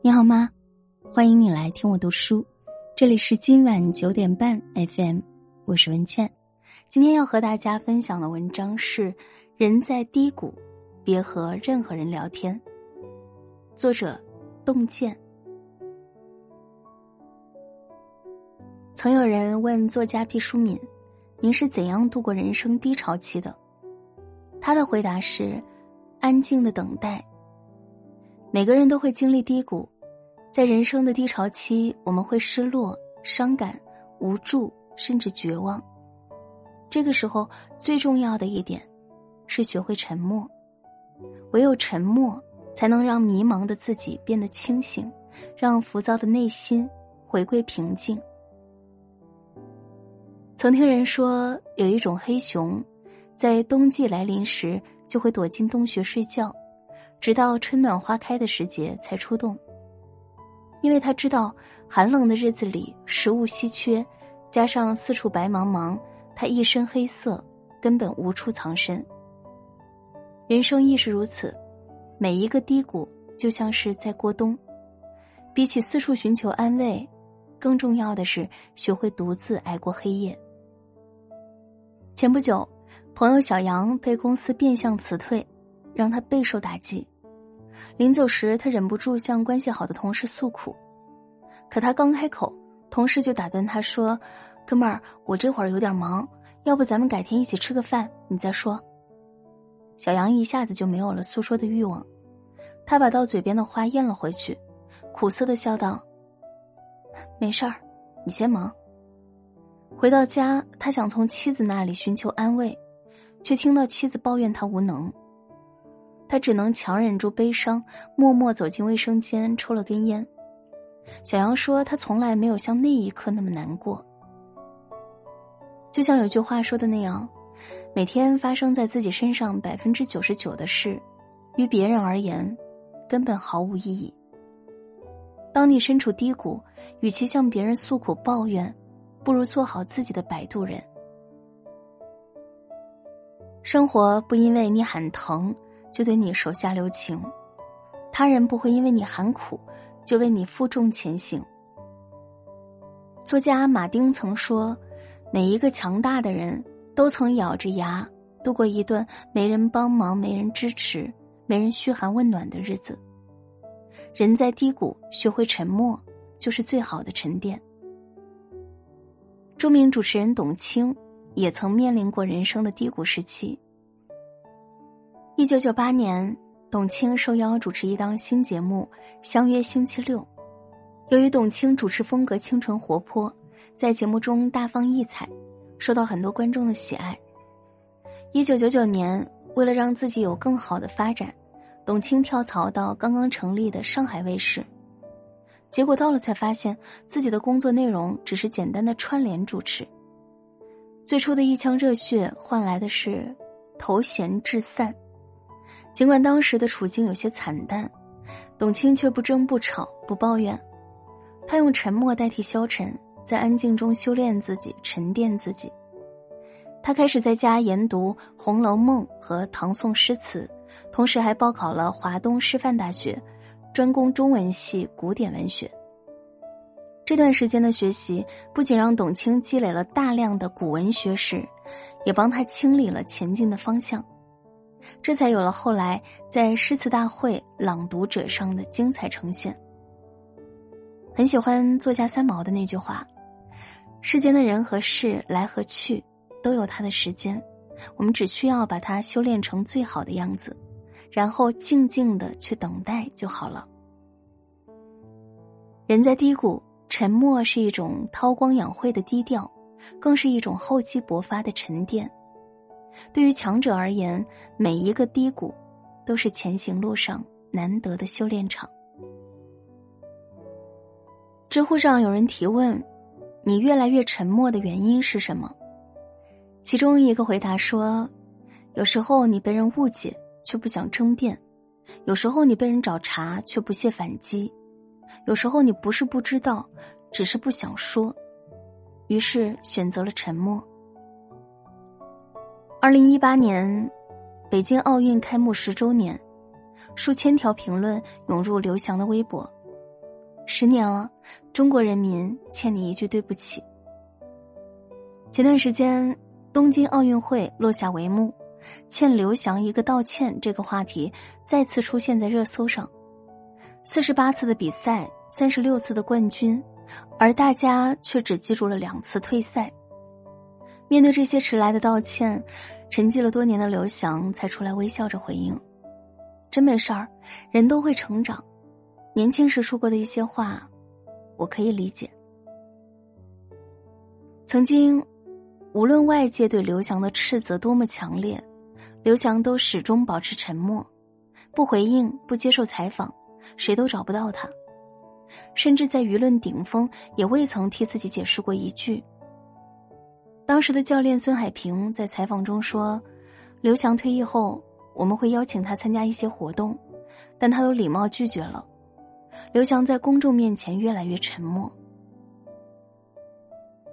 你好吗？欢迎你来听我读书，这里是今晚九点半 FM，我是文倩。今天要和大家分享的文章是《人在低谷，别和任何人聊天》，作者洞见。曾有人问作家毕淑敏：“您是怎样度过人生低潮期的？”他的回答是：“安静的等待。”每个人都会经历低谷。在人生的低潮期，我们会失落、伤感、无助，甚至绝望。这个时候，最重要的一点是学会沉默。唯有沉默，才能让迷茫的自己变得清醒，让浮躁的内心回归平静。曾听人说，有一种黑熊，在冬季来临时就会躲进洞穴睡觉，直到春暖花开的时节才出动。因为他知道，寒冷的日子里食物稀缺，加上四处白茫茫，他一身黑色，根本无处藏身。人生亦是如此，每一个低谷就像是在过冬。比起四处寻求安慰，更重要的是学会独自挨过黑夜。前不久，朋友小杨被公司变相辞退，让他备受打击。临走时，他忍不住向关系好的同事诉苦，可他刚开口，同事就打断他说：“哥们儿，我这会儿有点忙，要不咱们改天一起吃个饭，你再说。”小杨一下子就没有了诉说的欲望，他把到嘴边的话咽了回去，苦涩的笑道：“没事儿，你先忙。”回到家，他想从妻子那里寻求安慰，却听到妻子抱怨他无能。他只能强忍住悲伤，默默走进卫生间，抽了根烟。小杨说：“他从来没有像那一刻那么难过。就像有句话说的那样，每天发生在自己身上百分之九十九的事，于别人而言，根本毫无意义。当你身处低谷，与其向别人诉苦抱怨，不如做好自己的摆渡人。生活不因为你喊疼。”就对你手下留情，他人不会因为你喊苦就为你负重前行。作家马丁曾说：“每一个强大的人都曾咬着牙度过一段没人帮忙、没人支持、没人嘘寒问暖的日子。人在低谷，学会沉默，就是最好的沉淀。”著名主持人董卿也曾面临过人生的低谷时期。一九九八年，董卿受邀主持一档新节目《相约星期六》。由于董卿主持风格清纯活泼，在节目中大放异彩，受到很多观众的喜爱。一九九九年，为了让自己有更好的发展，董卿跳槽到刚刚成立的上海卫视。结果到了才发现，自己的工作内容只是简单的串联主持。最初的一腔热血换来的是头衔至散。尽管当时的处境有些惨淡，董卿却不争不吵不抱怨，她用沉默代替消沉，在安静中修炼自己，沉淀自己。她开始在家研读《红楼梦》和唐宋诗词，同时还报考了华东师范大学，专攻中文系古典文学。这段时间的学习不仅让董卿积累了大量的古文学识，也帮他清理了前进的方向。这才有了后来在诗词大会朗读者上的精彩呈现。很喜欢作家三毛的那句话：“世间的人和事来和去，都有它的时间，我们只需要把它修炼成最好的样子，然后静静的去等待就好了。”人在低谷，沉默是一种韬光养晦的低调，更是一种厚积薄发的沉淀。对于强者而言，每一个低谷，都是前行路上难得的修炼场。知乎上有人提问：“你越来越沉默的原因是什么？”其中一个回答说：“有时候你被人误解，却不想争辩；有时候你被人找茬，却不屑反击；有时候你不是不知道，只是不想说，于是选择了沉默。”二零一八年，北京奥运开幕十周年，数千条评论涌入刘翔的微博，十年了，中国人民欠你一句对不起。前段时间，东京奥运会落下帷幕，欠刘翔一个道歉这个话题再次出现在热搜上。四十八次的比赛，三十六次的冠军，而大家却只记住了两次退赛。面对这些迟来的道歉，沉寂了多年的刘翔才出来微笑着回应：“真没事儿，人都会成长。年轻时说过的一些话，我可以理解。曾经。”无论外界对刘翔的斥责多么强烈，刘翔都始终保持沉默，不回应，不接受采访，谁都找不到他。甚至在舆论顶峰，也未曾替自己解释过一句。当时的教练孙海平在采访中说：“刘翔退役后，我们会邀请他参加一些活动，但他都礼貌拒绝了。”刘翔在公众面前越来越沉默。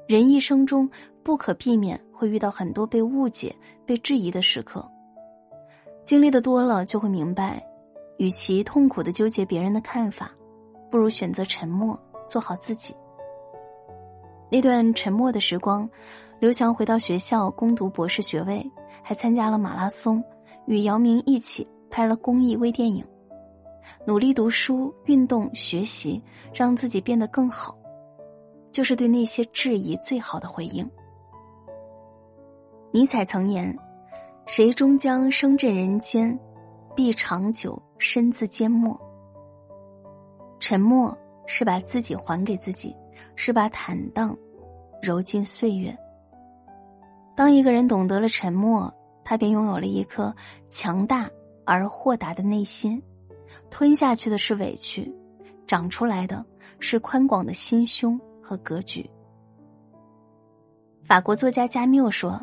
人一生中不可避免会遇到很多被误解、被质疑的时刻，经历的多了就会明白，与其痛苦的纠结别人的看法，不如选择沉默，做好自己。那段沉默的时光，刘翔回到学校攻读博士学位，还参加了马拉松，与姚明一起拍了公益微电影，努力读书、运动、学习，让自己变得更好。就是对那些质疑最好的回应。尼采曾言：“谁终将声震人间，必长久身自缄默。”沉默是把自己还给自己，是把坦荡揉进岁月。当一个人懂得了沉默，他便拥有了一颗强大而豁达的内心，吞下去的是委屈，长出来的是宽广的心胸。和格局。法国作家加缪说：“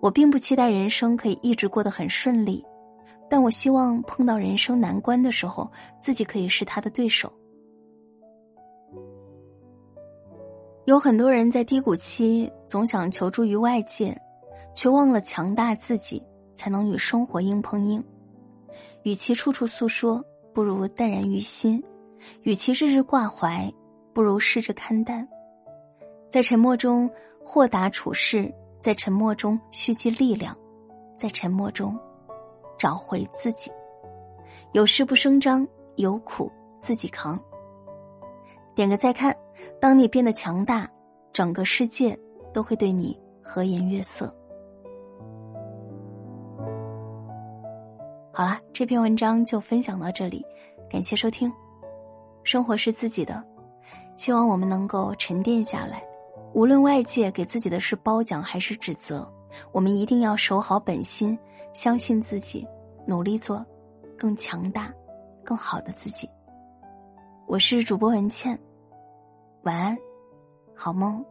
我并不期待人生可以一直过得很顺利，但我希望碰到人生难关的时候，自己可以是他的对手。”有很多人在低谷期总想求助于外界，却忘了强大自己才能与生活硬碰硬。与其处处诉说，不如淡然于心；与其日日挂怀。不如试着看淡，在沉默中豁达处事，在沉默中蓄积力量，在沉默中找回自己。有事不声张，有苦自己扛。点个再看，当你变得强大，整个世界都会对你和颜悦色。好了，这篇文章就分享到这里，感谢收听。生活是自己的。希望我们能够沉淀下来，无论外界给自己的是褒奖还是指责，我们一定要守好本心，相信自己，努力做更强大、更好的自己。我是主播文倩，晚安，好梦。